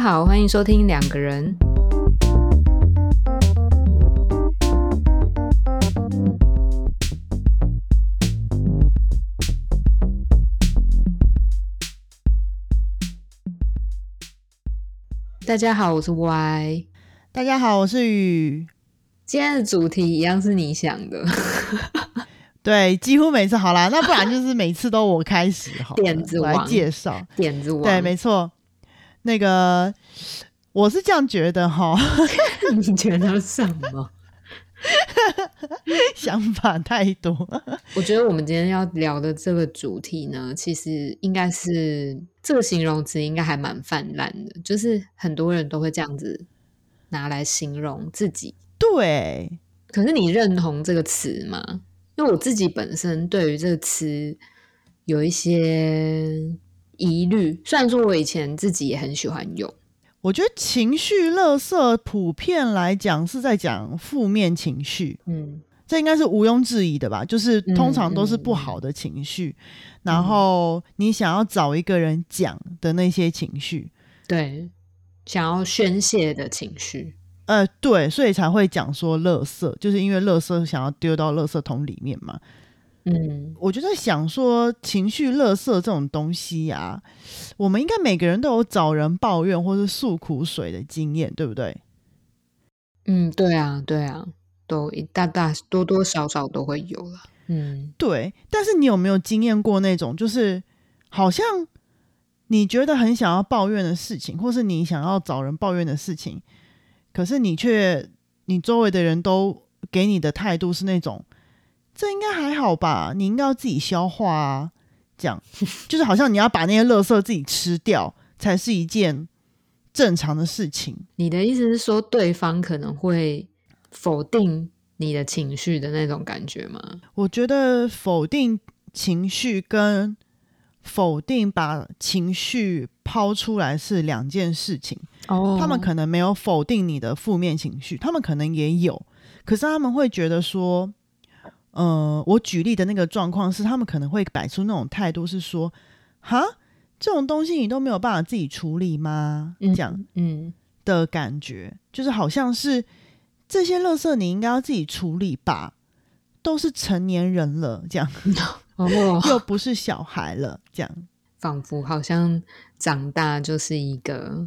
家好，欢迎收听两个人。大家好，我是 Y。大家好，我是雨。今天的主题一样是你想的，对，几乎每次好啦，那不然就是每次都我开始好，点子我来介绍。点子王。对，没错，那个我是这样觉得哈，你觉得什么？想法太多。我觉得我们今天要聊的这个主题呢，其实应该是这个形容词应该还蛮泛滥的，就是很多人都会这样子拿来形容自己。对，可是你认同这个词吗？因为我自己本身对于这个词有一些疑虑，虽然说我以前自己也很喜欢用，我觉得情绪垃圾普遍来讲是在讲负面情绪，嗯这应该是毋庸置疑的吧？就是通常都是嗯不好的情绪，然后你想要找一个人讲的那些情绪，对，想要宣泄的情绪，呃，对，所以才会讲说垃圾，就是因为垃圾想要丢到垃圾桶里面嘛。嗯。我就在想说，情绪垃圾这种东西呀、我们应该每个人都有找人抱怨或是诉苦水的经验，对不对？嗯，对啊，对啊，都一大大多多少少都会有了，嗯。对，但是你有没有经验过那种，就是好像你觉得很想要抱怨的事情，或是你想要找人抱怨的事情，可是你却你周围的人都给你的态度是那种，这应该还好吧，你应该要自己消化啊，这样 就是好像你要把那些垃圾自己吃掉，才是一件正常的事情。你的意思是说，对方可能会否定你的情绪的那种感觉吗？我觉得否定情绪跟否定把情绪抛出来是两件事情。哦他们可能没有否定你的负面情绪，他们可能也有，可是他们会觉得说，呃，我举例的那个状况是，他们可能会摆出那种态度是说，哈，这种东西你都没有办法自己处理吗？这样嗯的感觉，就是好像是这些垃圾你应该要自己处理吧，都是成年人了，这样 哦，又不是小孩了，这样。仿佛好像长大就是一个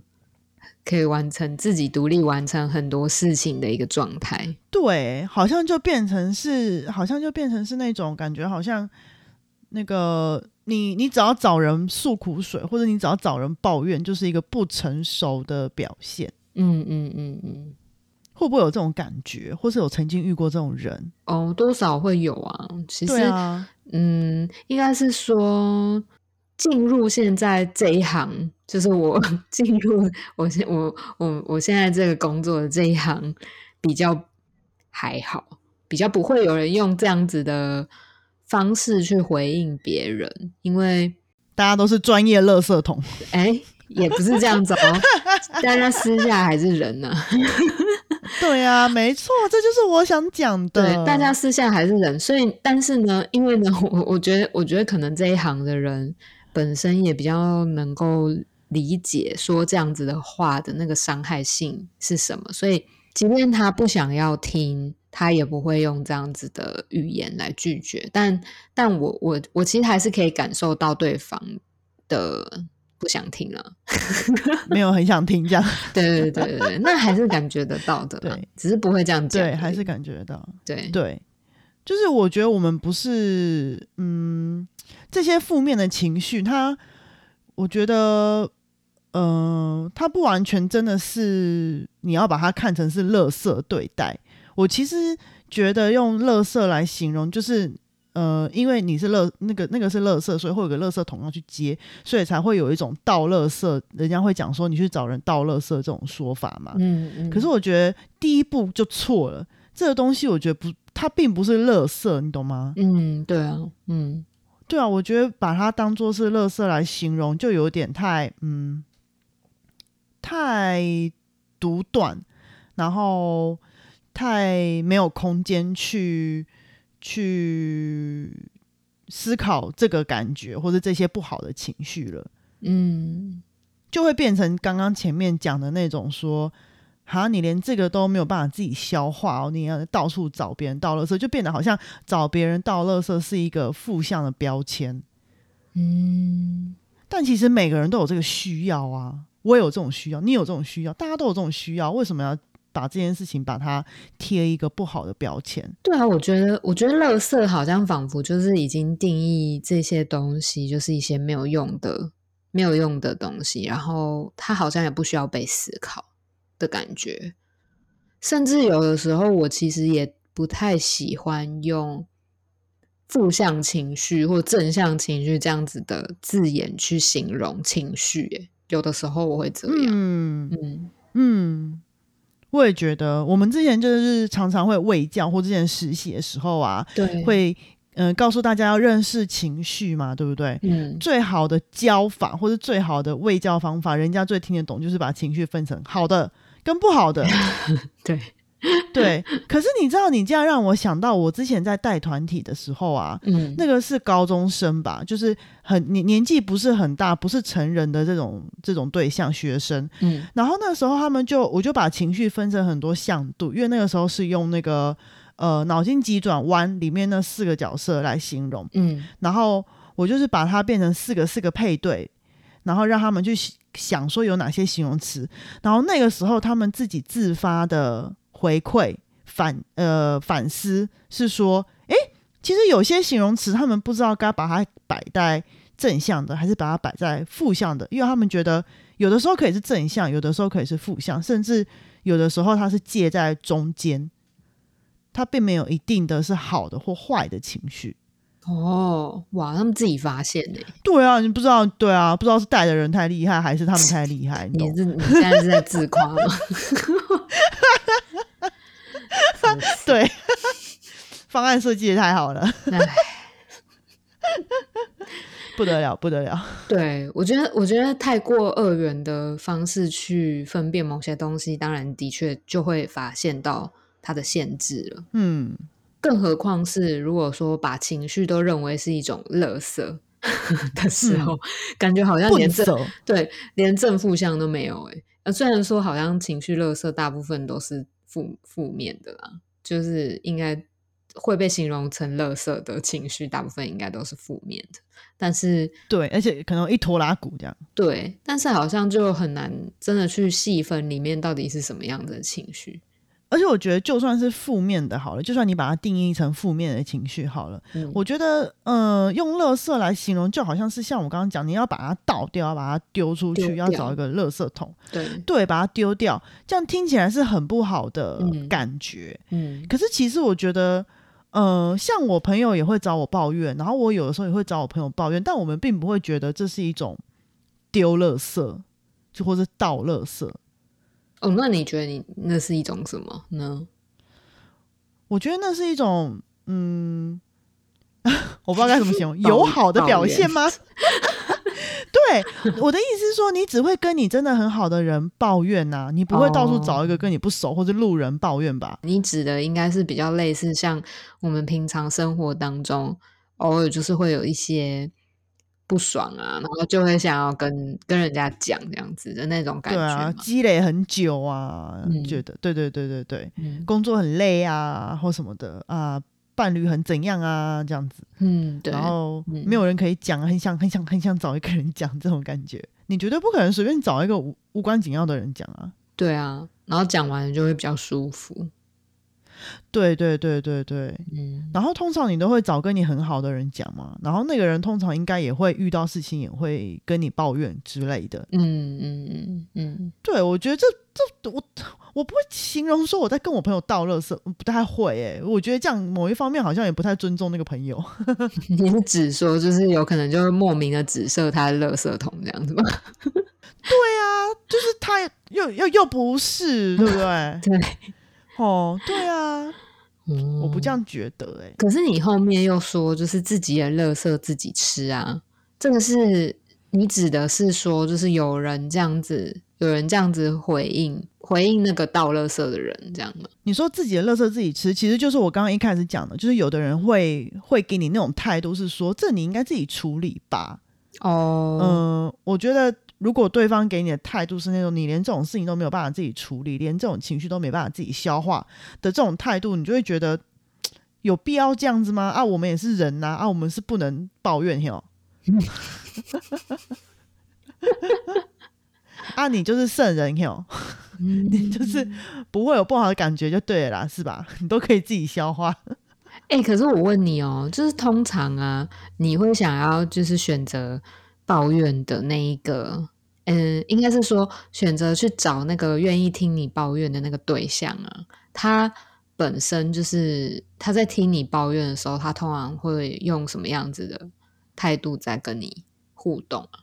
可以完成自己独立完成很多事情的一个状态。对，好像就变成是，好像就变成是那种感觉，好像那个你你只要找人诉苦水，或者你只要找人抱怨，就是一个不成熟的表现。嗯嗯嗯嗯，会不会有这种感觉，或是有曾经遇过这种人？哦，多少会有啊。其实，啊，嗯，应该是说进入现在这一行，就是我 进入我现我我我现在这个工作的这一行比较还好，比较不会有人用这样子的方式去回应别人，因为大家都是专业垃圾桶。哎，也不是这样子哦，大家私下还是人呢、对啊，没错，这就是我想讲的。对，大家私下还是人，所以但是呢，因为呢，我我觉得，我觉得可能这一行的人本身也比较能够理解说这样子的话的那个伤害性是什么，所以即便他不想要听，他也不会用这样子的语言来拒绝。但但我我我其实还是可以感受到对方的不想听了。没有很想听这样，对对对对对，那还是感觉得到的啦，对只是不会这样。对，还是感觉得到。对对，就是我觉得我们不是，嗯，这些负面的情绪，它，我觉得，呃，它不完全真的是你要把它看成是垃圾对待。我其实觉得用垃圾来形容，就是。呃，因为你是垃那个那个是垃圾，所以会有个垃圾桶要去接，所以才会有一种倒垃圾，人家会讲说你去找人倒垃圾这种说法嘛。嗯嗯，可是我觉得第一步就错了，这个东西我觉得不，它并不是垃圾，你懂吗？嗯，对啊，嗯对啊，我觉得把它当做是垃圾来形容，就有点太嗯太独断，然后太没有空间去去思考这个感觉或者这些不好的情绪了。嗯就会变成刚刚前面讲的那种说，哈，你连这个都没有办法自己消化哦，你要到处找别人倒垃圾，就变得好像找别人倒垃圾是一个负向的标签。嗯，但其实每个人都有这个需要啊，我有这种需要，你有这种需要，大家都有这种需要，为什么要把这件事情把它贴一个不好的标签？对啊，我觉得，我觉得垃圾好像仿佛就是已经定义这些东西就是一些没有用的、没有用的东西，然后它好像也不需要被思考的感觉。甚至有的时候，我其实也不太喜欢用负向情绪或正向情绪这样子的字眼去形容情绪。诶，有的时候我会这样。嗯嗯嗯，我也觉得，我们之前就是常常会喂教或之前实习的时候啊，对，会嗯、呃告诉大家要认识情绪嘛，对不对？嗯最好的教法或者最好的喂教方法，人家最听得懂，就是把情绪分成好的跟不好的。对，对，可是你知道，你这样让我想到，我之前在带团体的时候啊，嗯。那个是高中生吧，就是很年年纪不是很大，不是成人的这种这种对象学生。嗯。然后那时候他们就我就把情绪分成很多向度，因为那个时候是用那个呃脑筋急转弯里面那四个角色来形容，嗯。然后我就是把它变成四个四个配对，然后让他们去想说有哪些形容词，然后那个时候他们自己自发的回馈反呃反思是说，诶，其实有些形容词他们不知道该把它摆在正向的，还是把它摆在负向的，因为他们觉得有的时候可以是正向，有的时候可以是负向，甚至有的时候它是介在中间，它并没有一定的是好的或坏的情绪。哦，哇，他们自己发现呢、对啊，你不知道，对啊，不知道是带的人太厉害，还是他们太厉害？你是你现在是在自夸吗？对，方案设计的太好了，不得了，不得了。对我觉得，我觉得太过二元的方式去分辨某些东西，当然的确就会发现到它的限制了。嗯，更何况是如果说把情绪都认为是一种垃圾的时候，感觉好像笨连正手，对连正负向都没有诶、呃，虽然说好像情绪垃圾大部分都是负负面的啦，就是应该会被形容成垃圾的情绪，大部分应该都是负面的。但是对，而且可能一拖拉鼓这样。对，但是好像就很难真的去细分里面到底是什么样的情绪。而且我觉得，就算是负面的，好了，就算你把它定义成负面的情绪好了，嗯，我觉得，呃，用垃圾来形容，就好像是像我刚刚讲，你要把它倒掉，要把它丢出去，要找一个垃圾桶，对，对，把它丢掉，这样听起来是很不好的嗯。感觉。嗯。可是其实我觉得，呃，像我朋友也会找我抱怨，然后我有的时候也会找我朋友抱怨，但我们并不会觉得这是一种丢垃圾，就或是倒垃圾。哦，那你觉得你那是一种什么呢？我觉得那是一种，嗯，我不知道该怎么形容，友好的表现吗？对，我的意思是说，你只会跟你真的很好的人抱怨呐、你不会到处找一个跟你不熟或者路人抱怨吧？你指的应该是比较类似像我们平常生活当中，偶尔就是会有一些不爽啊，然后就会想要跟跟人家讲这样子的那种感觉对啊，积累很久啊，嗯。觉得对对对对对，嗯。工作很累啊，或什么的啊，伴侣很怎样啊，这样子，嗯，对，然后嗯。没有人可以讲，很想很想很想找一个人讲这种感觉，你绝对不可能随便找一个无无关紧要的人讲啊。对啊，然后讲完就会比较舒服。对对对对对，嗯然后通常你都会找跟你很好的人讲嘛，然后那个人通常应该也会遇到事情，也会跟你抱怨之类的。嗯嗯嗯嗯，对我觉得这这我我不会形容说我在跟我朋友倒垃圾，不太会诶、我觉得这样某一方面好像也不太尊重那个朋友。你是指说就是有可能就会莫名的指涉他的垃圾桶这样子吗？就是他又又又不是，对不对？对，哦，对啊，我不这样。觉得欸、可是你后面又说，就是自己的垃圾自己吃啊，这个是你指的是说，就是有人这样子，有人这样子回应回应那个倒垃圾的人，这样吗？你说自己的垃圾自己吃，其实就是我刚刚一开始讲的，就是有的人会会给你那种态度，是说这你应该自己处理吧。哦，嗯，我觉得如果对方给你的态度是那种你连这种事情都没有办法自己处理，连这种情绪都没办法自己消化的这种态度，你就会觉得 有必要这样子吗？啊，我们也是人呐，啊，我们是不能抱怨哟。啊，你就是圣人哟，你就是不会有不好的感觉就对了啦，是吧？你都可以自己消化。哎、可是我问你哦，就是通常啊，你会想要就是选择抱怨的那一个，嗯，应该是说选择去找那个愿意听你抱怨的那个对象啊，他本身就是他在听你抱怨的时候，他通常会用什么样子的态度在跟你互动啊？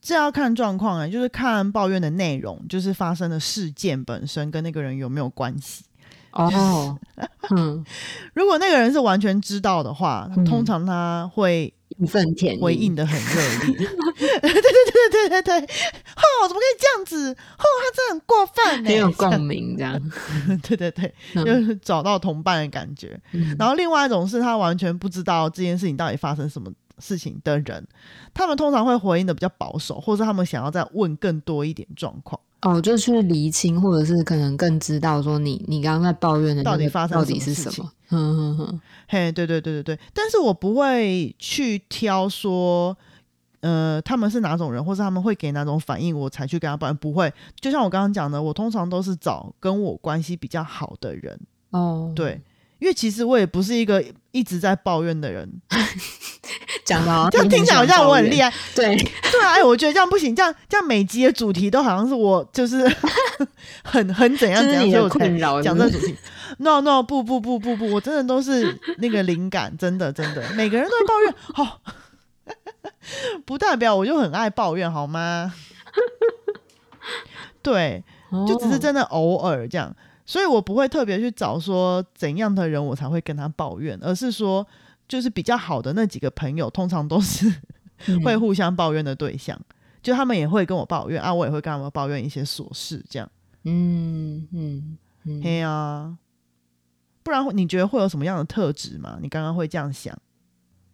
这要看状况啊，就是看抱怨的内容，就是发生的事件本身跟那个人有没有关系。哦，嗯，如果那个人是完全知道的话，嗯通常他会义愤填膺回应的很热烈。对对对对对对对，哦，怎么可以这样子？哦，他真的很过分呢，很有共鸣，这样，对对对，嗯就是找到同伴的感觉。嗯然后另外一种是他完全不知道这件事情到底发生什么事情的人，他们通常会回应的比较保守，或者他们想要再问更多一点状况。哦，就去厘清，或者是可能更知道说你你刚刚在抱怨的到底发生到底是什么？嗯哼哼，嘿，对对对对对，但是我不会去挑说，呃，他们是哪种人，或是他们会给哪种反应，我才去跟他抱怨。不会，就像我刚刚讲的，我通常都是找跟我关系比较好的人，哦，对，因为其实我也不是一个一直在抱怨的人，讲到这样听起来好像我很厉害，害，对，对啊，哎，我觉得这样不行，这样这样每集的主题都好像是我就是 很很怎样怎样，这是你的所以我才困扰，讲这主题。No No，不不不不不，我真的都是那个灵感，真的真的，每个人都在抱怨，好、不代表我就很爱抱怨，好吗？对，就只是哦。真的偶尔这样，所以我不会特别去找说怎样的人我才会跟他抱怨，而是说就是比较好的那几个朋友，通常都是嗯会互相抱怨的对象，就他们也会跟我抱怨啊，我也会跟他们抱怨一些琐事，这样。嗯嗯嗯，嘿啊、不然你觉得会有什么样的特质吗？你刚刚会这样想？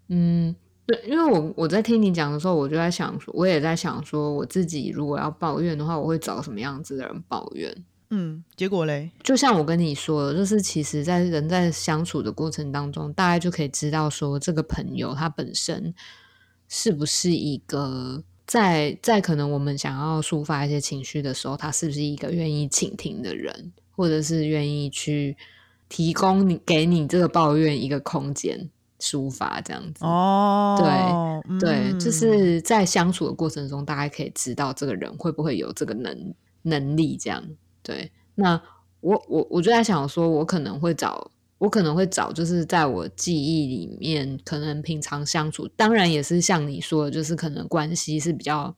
嗯，对，因为我我在听你讲的时候，我就在想说，我也在想说，我自己如果要抱怨的话，我会找什么样子的人抱怨？嗯，结果嘞，就像我跟你说的，就是其实，在人在相处的过程当中，大概就可以知道说，这个朋友他本身是不是一个在在可能我们想要抒发一些情绪的时候，他是不是一个愿意倾听的人，或者是愿意去提供你给你这个抱怨一个空间抒发这样子。哦，对，嗯就是在相处的过程中，大家可以知道这个人会不会有这个能能力。这样，对。那我我我就在想说，我可能会找，我可能会找，就是在我记忆里面，可能平常相处，当然也是像你说的，就是可能关系是比较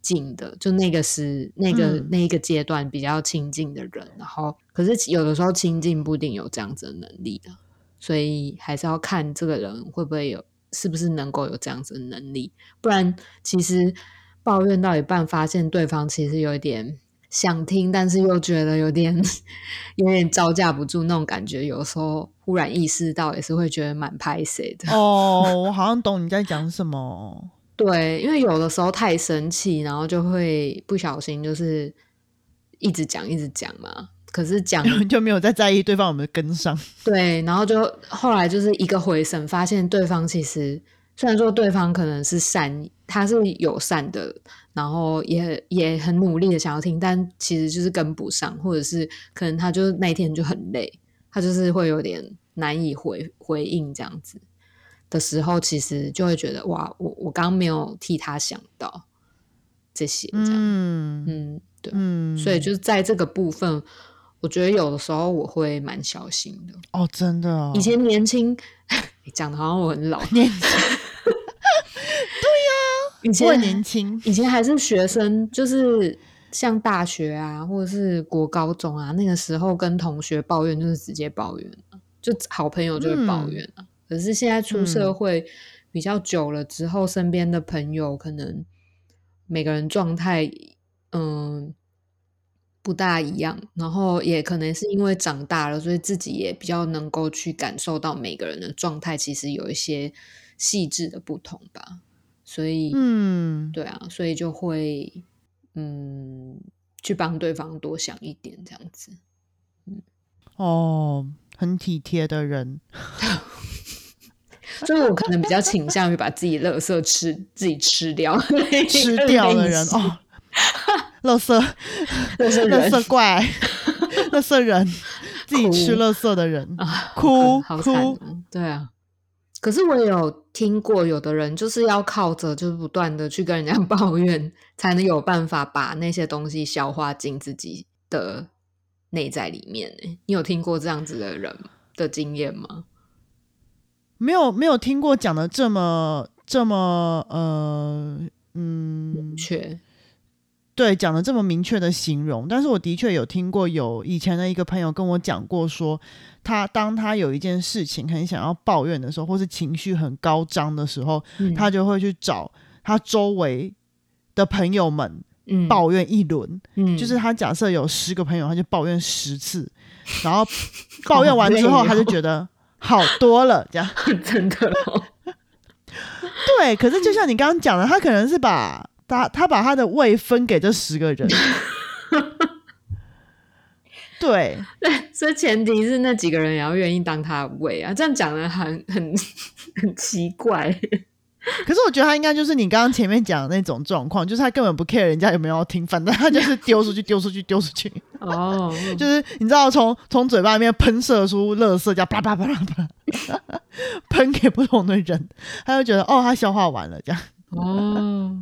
近的，就那个是那个、嗯那一个阶段比较亲近的人。然后，可是有的时候亲近不一定有这样子的能力的。所以还是要看这个人会不会有，是不是能够有这样子的能力。不然，其实抱怨到一半，发现对方其实有一点想听，但是又觉得有点有点招架不住那种感觉。有时候忽然意识到，也是会觉得蛮拍谁的。哦，我 好像懂你在讲什么。对，因为有的时候太生气，然后就会不小心就是一直讲一直讲嘛。可是讲就没有再在意对方有没有跟上。对，然后就后来就是一个回神，发现对方其实虽然说对方可能是善，他是友善的，然后也也很努力的想要听，但其实就是跟不上，或者是可能他就那一天就很累，他就是会有点难以回回应这样子的时候，其实就会觉得哇，我我刚没有替他想到这些这样，嗯嗯，对，嗯，所以就是在这个部分。我觉得有的时候我会蛮小心的。哦，真的哦，以前年轻，你讲的好像我很老。年轻，以前年轻，以前还是学生，就是像大学啊，或者是国高中啊，那个时候跟同学抱怨就是直接抱怨啊就好朋友就会抱怨啊。可是现在出社会比较久了之后，身边的朋友可能每个人状态，嗯。不大一样，然后也可能是因为长大了，所以自己也比较能够去感受到每个人的状态，其实有一些细致的不同吧。所以，嗯，对啊，所以就会嗯，去帮对方多想一点，这样子。嗯哦，很体贴的人，所以我可能比较倾向于把自己垃圾吃自己吃掉，吃掉的人哦，垃圾，垃圾垃人圾怪，垃圾人，自己吃哭垃圾的人，啊，哭哭哦，对啊。可是我也有听过，有的人就是要靠着就是不断的去跟人家 抱怨，才能有办法把那些东西消化进自己的内在里面呢。你有听过这样子的人的经验吗？没有没有听过讲的这么这么呃嗯，确，对，讲的这么明确的形容，但是我的确有听过，有以前的一个朋友跟我讲过说，他当他有一件事情很想要抱怨的时候，或是情绪很高涨的时候，嗯他就会去找他周围的朋友们嗯抱怨一轮。嗯就是他假设有十个朋友，他就抱怨十次，然后 抱怨完之后，他就觉得好多了，这样。真的哦，对，可是就像你刚刚讲的，他可能是把他他把他的胃分给这十个人。对，所以前提是那几个人也要愿意当他的胃啊，这样讲的很很很奇怪。可是我觉得他应该就是你刚刚前面讲的那种状况，就是他根本不 care 人家有没有要听，反正他就是 丢出去，丢出去，丢出去，哦，就是你知道从从嘴巴里面喷射出垃圾，叫啪啪啪啪啪，喷给不同的人，他就觉得哦，他消化完了这样。哦，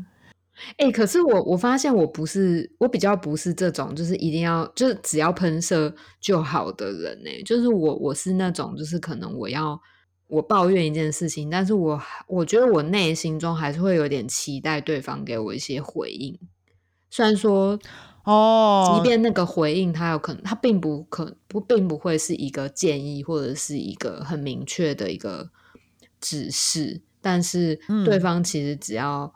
哎、可是我我发现我不是，我比较不是这种，就是一定要就是只要喷射就好的人呢、就是我我是那种，就是可能我要我抱怨一件事情，但是我我觉得我内心中还是会有点期待对方给我一些回应，虽然说哦，即便那个回应，他有可能，他并不可不，并不会是一个建议，或者是一个很明确的一个指示，但是嗯。对方其实只要、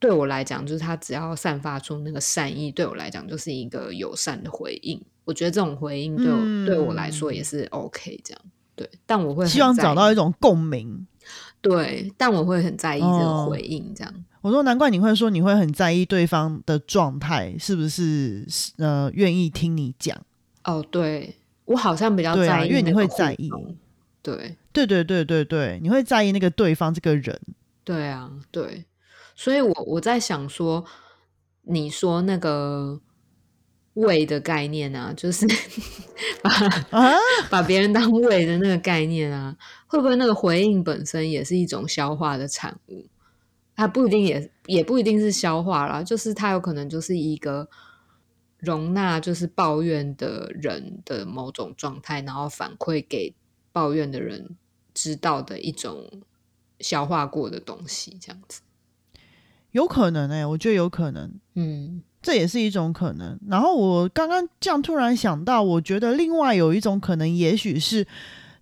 对我来讲，就是他只要散发出那个善意，对我来讲就是一个友善的回应。我觉得这种回应对我、对我来说也是 OK 这样。对，但我会希望找到一种共鸣。对，但我会很在意这个哦回应，这样。我说，难怪你会说你会很在意对方的状态，是不是？呃，愿意听你讲。哦，对我好像比较在意、因为你会在意对。对对对对对，你会在意那个对方这个人。对啊，对，所以我我在想说，你说那个胃的概念啊，就是 把啊，把别人当胃的那个概念啊，会不会那个回应本身也是一种消化的产物？它不一定也也不一定是消化啦，就是它有可能就是一个容纳就是抱怨的人的某种状态，然后反馈给抱怨的人知道的一种消化过的东西，这样子。有可能哎、我觉得有可能，嗯这也是一种可能。然后我刚刚这样突然想到，我觉得另外有一种可能，也许是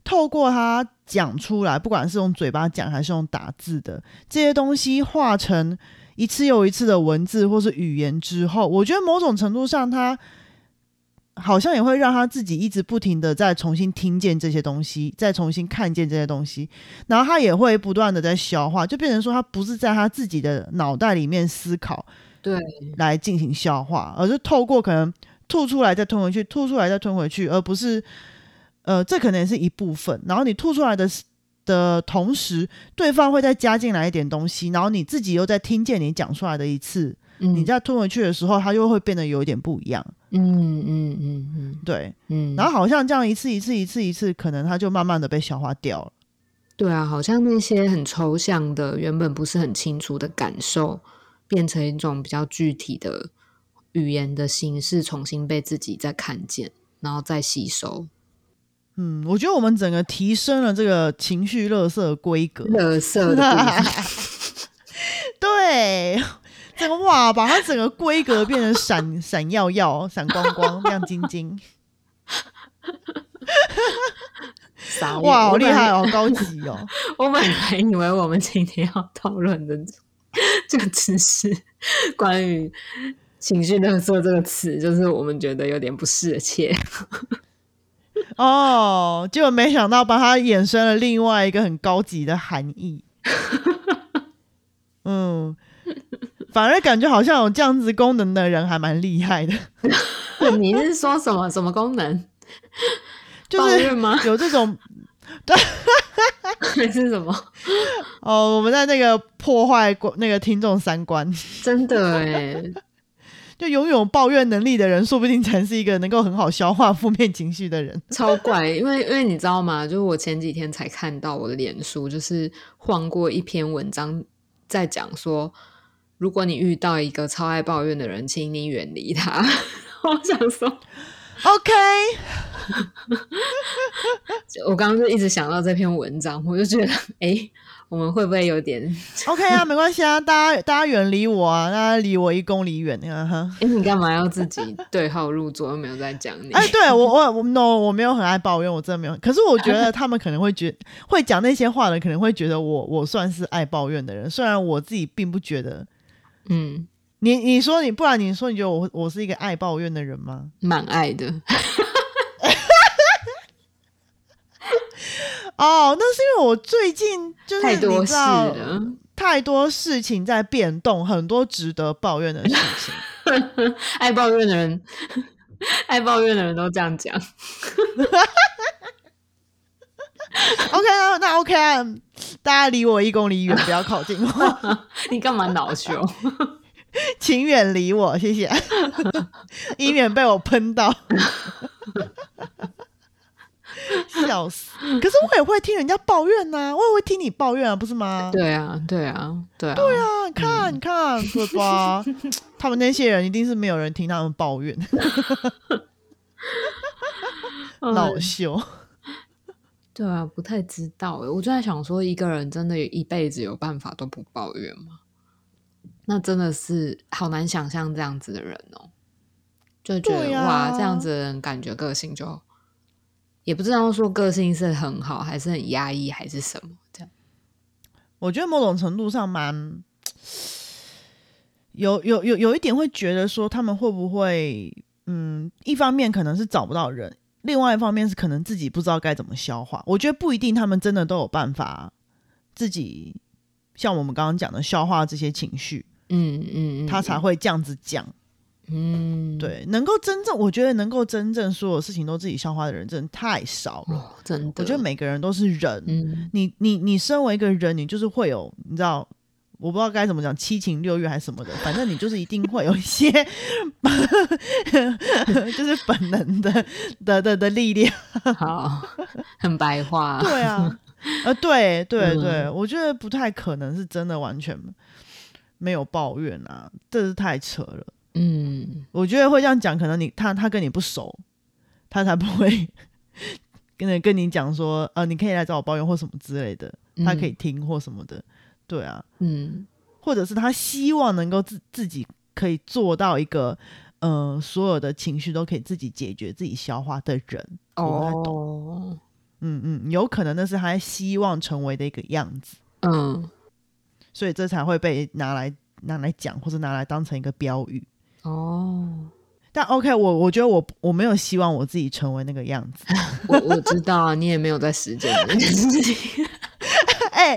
透过他讲出来，不管是用嘴巴讲还是用打字的这些东西，化成一次又一次的文字或是语言之后，我觉得某种程度上，他好像也会让他自己一直不停的再重新听见这些东西，再重新看见这些东西，然后他也会不断的在消化，就变成说他不是在他自己的脑袋里面思考，对，来进行消化，而是透过可能吐出来再吞回去，吐出来再吞回去，而不是呃，这可能也是一部分。然后你吐出来的的同时，对方会再加进来一点东西，然后你自己又在听见你讲出来的一次，嗯你再吞回去的时候，它又会变得有一点不一样。嗯嗯嗯嗯对，嗯，然后好像这样一次一次一次一次，可能它就慢慢的被消化掉了。对啊，好像那些很抽象的、原本不是很清楚的感受，变成一种比较具体的语言的形式，重新被自己再看见，然后再吸收。嗯，我觉得我们整个提升了这个情绪垃圾的规格。乐色的 对，整个哇，把它整个规格变成闪闪耀耀、闪光光、亮晶晶，哇，好厉害！哦，好高级哦。我本来以为我们今天要讨论的 这个只是关于“情绪勒索”这个词，就是我们觉得有点不适切。哦，结果没想到把它衍生了另外一个很高级的含义。嗯，反而感觉好像有这样子功能的人还蛮厉害的。你是说什么什么功能？就是吗？有这种 对，还是什么？哦，我们在那个破坏那个听众三观，真的哎。就拥有抱怨能力的人，说不定才是一个能够很好消化负面情绪的人。超怪，因为因为你知道吗？就是我前几天才看到我的脸书，就是晃过一篇文章，在讲说，如果你遇到一个超爱抱怨的人，请你远离他。我想说，OK。我刚刚就一直想到这篇文章，我就觉得，哎。我们会不会有点？OK 啊，没关系啊，大家大家远离我啊，大家离我一公里远啊哈。哎，你干嘛要自己对号入座？又没有在讲你。哎，对我我我 no，我没有很爱抱怨，我真的没有。可是我觉得 他们可能会觉会讲那些话的，可能会觉得我我算是爱抱怨的人，虽然我自己并不觉得。嗯，你你说你，不然你说你觉得我我是一个爱抱怨的人吗？蛮爱的。哦，那是因为我最近就是太多事了，太多事情在变动，很多值得抱怨的事情。爱抱怨的人，爱抱怨的人都这样讲。OK 啊，那 OK 啊，大家离我一公里远，不要靠近我。你干嘛恼羞？请远离我，谢谢，以免被我喷到。笑死！可是我也会听人家抱怨呐，我也会听你抱怨啊，不是吗？对啊，对啊，对啊，对啊！你看，你看，对吧？他们那些人一定是没有人听他们抱怨，恼羞。对啊，不太知道哎，我就在想说，一个人真的一辈子有办法都不抱怨吗？那真的是好难想象这样子的人哦，就觉得哇，这样子的人感觉个性就。也不知道说个性是很好，还是很压抑，还是什么这样。我觉得某种程度上蛮有有有有一点会觉得说他们会不会，嗯，一方面可能是找不到人，另外一方面是可能自己不知道该怎么消化。我觉得不一定，他们真的都有办法自己像我们刚刚讲的消化这些情绪，嗯嗯，他才会这样子讲。嗯，对，能够真正，我觉得能够真正所有事情都自己消化的人，真的太少了。真的，我觉得每个人都是人。嗯，你你你身为一个人，你就是会有，你知道，我不知道该怎么讲，七情六欲还是什么的，反正你就是一定会有一些，就是本能的的的的力量。好，很白话。对啊，呃，对对对，我觉得不太可能是真的完全没有抱怨啊，这是太扯了。嗯，我觉得会这样讲，可能你他他跟你不熟，他才不会 跟你跟你讲说，呃，你可以来找我抱怨或什么之类的，他可以听或什么的，对啊，嗯，或者是他希望能够自自己可以做到一个，呃，所有的情绪都可以自己解决、自己消化的人，哦，嗯嗯，有可能那是他希望成为的一个样子，嗯，所以这才会被拿来拿来讲，或者拿来当成一个标语。哦，但 OK，我我觉得我我没有希望我自己成为那个样子。我我知道啊，你也没有在实践这件事情。哎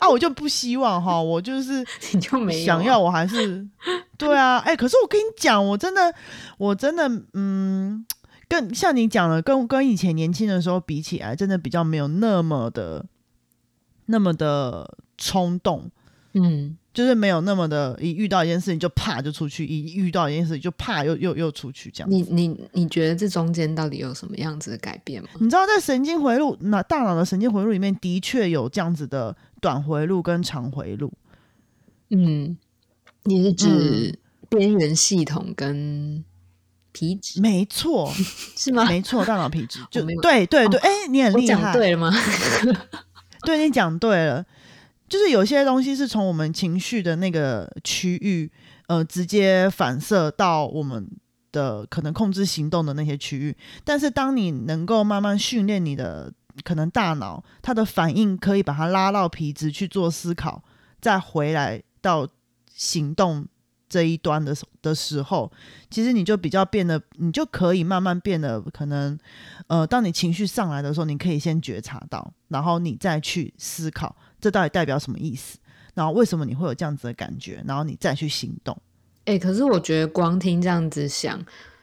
啊，我就不希望哈，我就是 你就没想要，我还是对啊。哎，可是我跟你讲，我真的我真的嗯，跟像你讲的，跟跟以前年轻的时候比起来，真的比较没有那么的那么的冲动。嗯。就是没有那么的，一遇到一件事情就怕就出去，一遇到一件事情就怕又又又出去这样。你你你觉得这中间到底有什么样子的改变吗？你知道在神经回路那大脑的神经回路里面的确有这样子的短回路跟长回路。嗯，你是指边缘系统跟皮质？没错，是吗？没错，大脑皮质就对对对，哎，你很厉害，对了吗？对你讲对了。就是有些东西是从我们情绪的那个区域，呃，直接反射到我们的可能控制行动的那些区域。但是，当你能够慢慢训练你的可能大脑，它的反应可以把它拉到皮质去做思考，再回来到行动这一端的的时候，其实你就比较变得，你就可以慢慢变得可能，呃，当你情绪上来的时候，你可以先觉察到，然后你再去思考。这到底代表什么意思？然后为什么你会有这样子的感觉，然后你再去行动。哎、可是我觉得光听这样子想，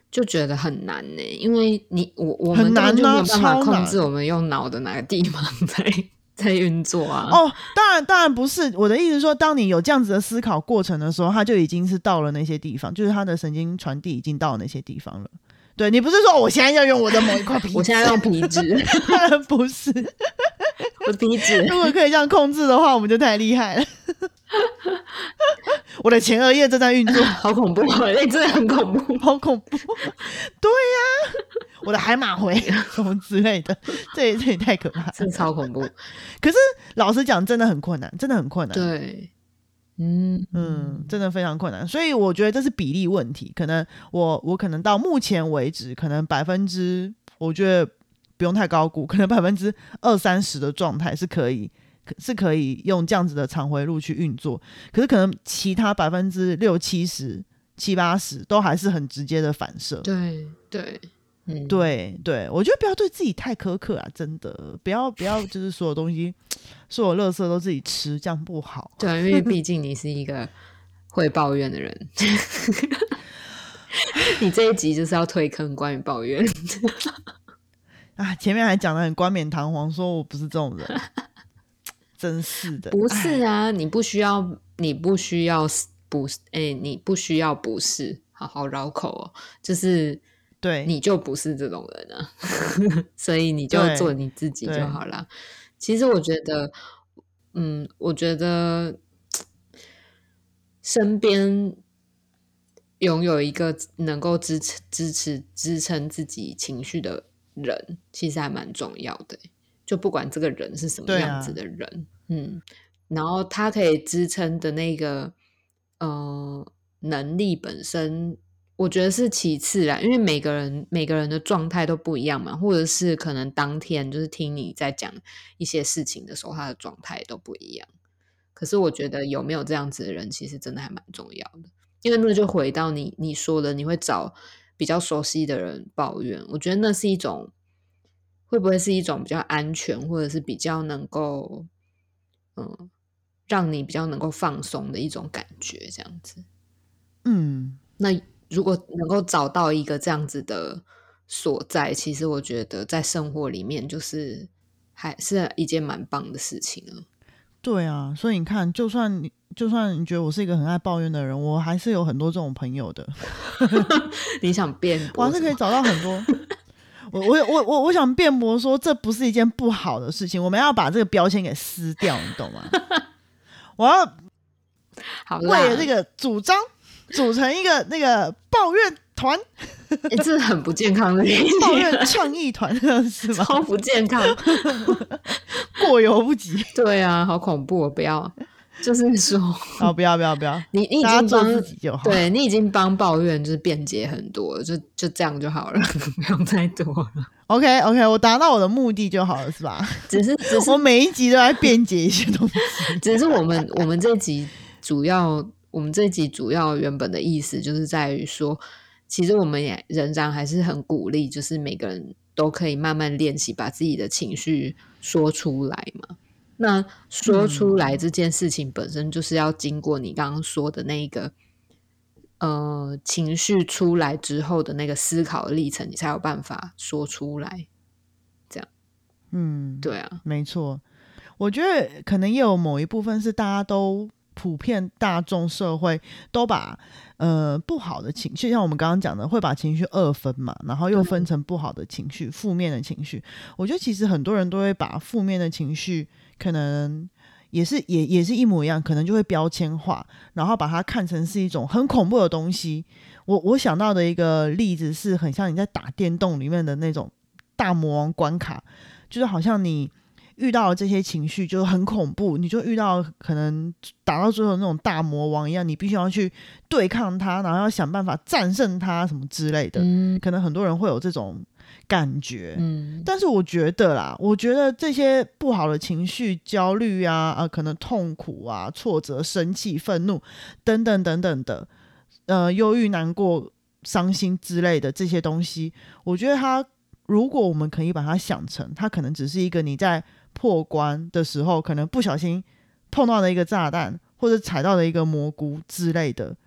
就觉得很难呢、因为你我我们很根本就没有办法控制我们用脑的哪个地方 在在运作啊。哦，当然，当然不是。我的意思是说，当你有这样子的思考过程的时候，它就已经是到了那些地方，就是它的神经传递已经到那些地方了。对你不是说我现在要用我的某一块皮，我现在用皮质，不是。我皮质如果可以这样控制的话，我们就太厉害了。我的前额叶正在运作，好恐怖、哦，哎、真的很恐怖。好恐怖。对呀、我的海马回什么之类的，这也这也太可怕了。真的超恐怖。可是老实讲，真的很困难，真的很困难。对，嗯嗯，真的非常困难，所以我觉得这是比例问题。可能我我可能到目前为止，可能百分之我觉得不用太高估，可能百分之二三十的状态是可以可是可以用这样子的常回路去运作。可是可能其他百分之六七十、七八十都还是很直接的反射。对对，嗯，对对，我觉得不要对自己太苛刻啊，真的不要不要就是所有东西，所有垃圾都自己吃，这样不好。对，因为毕竟你是一个会抱怨的人，你这一集就是要推坑关于抱怨。啊，前面还讲的很冠冕堂皇，说我不是这种人，真是的，不是啊，你不需要，你不需要不是，哎、你不需要不是，好好绕口哦，就是对，你就不是这种人啊，所以你就做你自己就好了。其实我觉得，嗯，我觉得身边拥有一个能够支持、支持、支撑自己情绪的人，其实还蛮重要的。就不管这个人是什么样子的人，嗯，然后他可以支撑的那个呃能力本身，我觉得是其次啦，因为每个人每个人的状态都不一样嘛，或者是可能当天就是听你在讲一些事情的时候，他的状态都不一样。可是我觉得有没有这样子的人，其实真的还蛮重要的，因为那就回到你你说的，你会找比较熟悉的人抱怨，我觉得那是一种会不会是一种比较安全，或者是比较能够嗯让你比较能够放松的一种感觉，这样子。嗯，那如果能够找到一个这样子的所在，其实我觉得在生活里面就是还是一件蛮棒的事情了。对啊，所以你看，就算你就算你觉得我是一个很爱抱怨的人，我还是有很多这种朋友的，你想辩我还是可以？找到很多。我我我我我想辩驳说，这不是一件不好的事情，我们要把这个标签给撕掉，你懂吗？我要好，为了这个主张组成一个 那个抱怨团、诶这很不健康的一抱，怨创意团 是吗？超不健康。过犹不及。对啊，好恐怖、哦！不要，就是说好，不要不要不要，你你已经帮自己就好。对你已经帮抱怨就是辩解很多了，就就这样就好了，不用再多了。OK OK，我达到我的目的就好了，是吧？只是只是我每一集都在辩解一些东西。只是我们我们这集主要，我们这集主要原本的意思就是在于说，其实我们也仍然还是很鼓励，就是每个人都可以慢慢练习把自己的情绪说出来嘛。那说出来这件事情本身就是要经过你刚刚说的那个，呃，情绪出来之后的那个思考的历程，你才有办法说出来。这样嗯，对啊，没错。我觉得可能也有某一部分是大家都普遍大众社会都把呃不好的情绪，像我们刚刚讲的，会把情绪二分嘛，然后又分成不好的情绪、负面的情绪。我觉得其实很多人都会把负面的情绪可能。也是也也是一模一样，可能就会标签化，然后把它看成是一种很恐怖的东西。我我想到的一个例子是很像你在打电动里面的那种大魔王关卡，就是好像你遇到了这些情绪就很恐怖，你就遇到可能打到最后那种大魔王一样，你必须要去对抗他，然后要想办法战胜他什么之类的。嗯可能很多人会有这种感觉。嗯但是我觉得啦，我觉得这些不好的情绪、焦虑啊，啊，可能痛苦啊、挫折、生气、愤怒等等等等的，呃，忧郁、难过、伤心之类的这些东西，我觉得它，如果我们可以把它想成，它可能只是一个你在破关的时候，可能不小心碰到了一个炸弹，或者踩到了一个蘑菇之类的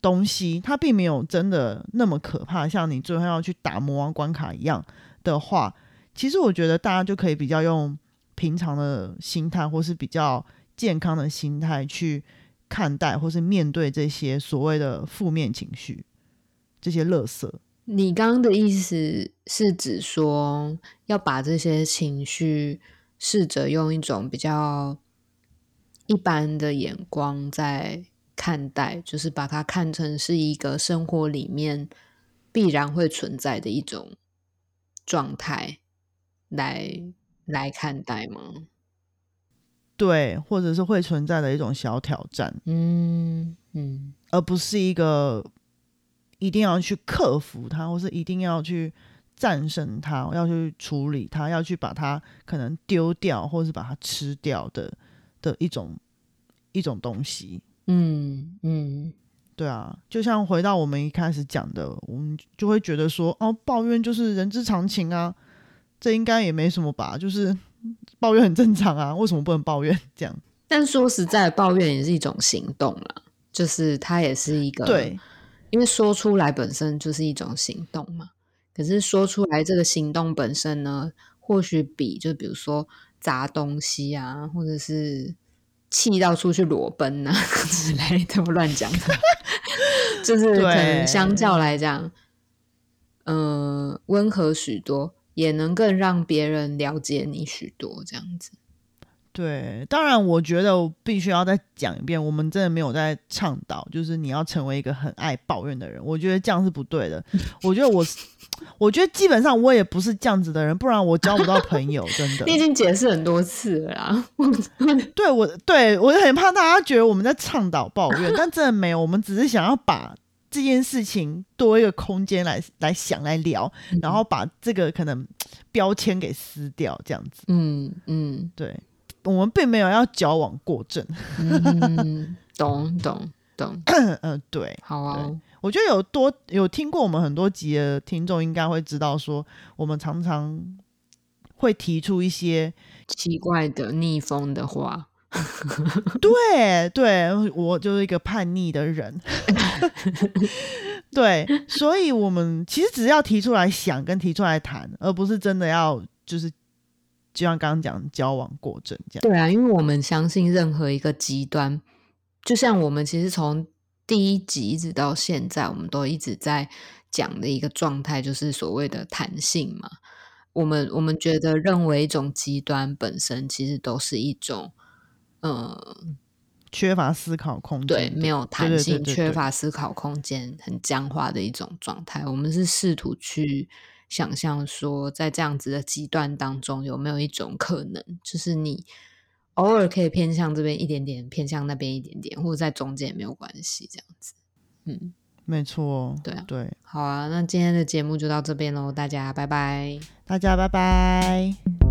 东西，它并没有真的那么可怕，像你最后要去打魔王关卡一样的话，其实我觉得大家就可以比较用平常的心态，或是比较健康的心态去看待，或是面对这些所谓的负面情绪，这些垃圾。你刚刚的意思是指说，要把这些情绪试着用一种比较一般的眼光在看待，就是把它看成是一个生活里面必然会存在的一种状态来来看待吗？对，或者是会存在的一种小挑战，嗯嗯，而不是一个一定要去克服它，或是一定要去战胜它，要去处理它，要去把它可能丢掉，或是把它吃掉的的一种一种东西。嗯嗯，对啊，就像回到我们一开始讲的，我们就会觉得说，哦，抱怨就是人之常情啊，这应该也没什么吧，就是抱怨很正常啊，为什么不能抱怨？这样但说实在，抱怨也是一种行动啦，就是它也是一个对，因为说出来本身就是一种行动嘛。可是说出来这个行动本身呢，或许比就比如说砸东西啊，或者是气到出去裸奔啊 之类的，我乱讲的，就是可能相较来讲，嗯、温和许多，也能更让别人了解你许多，这样子。对，当然，我觉得我必须要再讲一遍，我们真的没有在倡导，就是你要成为一个很爱抱怨的人。我觉得这样是不对的。我觉得我是，我觉得基本上我也不是这样子的人，不然我交不到朋友，真的 你。已经解释很多次了啦，对我，对我很怕大家觉得我们在倡导抱怨，但真的没有，我们只是想要把这件事情多一个空间来来想来聊，然后把这个可能标签给撕掉，这样子。嗯嗯对，我们并没有要矫枉过正。嗯，懂懂懂，嗯，对。好啊，我觉得有多有听过我们很多集的听众，应该会知道说，我们常常会提出一些，奇怪的逆风的话，对对，我就是一个叛逆的人，对，所以我们其实只要提出来想跟提出来谈，而不是真的要就是就像刚刚讲交往过正这样。对啊，因为我们相信任何一个极端，就像我们其实从第一集一直到现在，我们都一直在讲的一个状态，就是所谓的弹性嘛。我们我们觉得认为一种极端本身其实都是一种，呃，缺乏思考空间，对，没有弹对性，对对对缺乏思考空间，很僵化的一种状态。我们是试图去想象说，在这样子的极端当中，有没有一种可能，就是你偶尔可以偏向这边一点点，偏向那边一点点，或者在中间也没有关系，这样子。嗯，没错，对啊对，好啊，那今天的节目就到这边喽，大家拜拜。大家拜拜。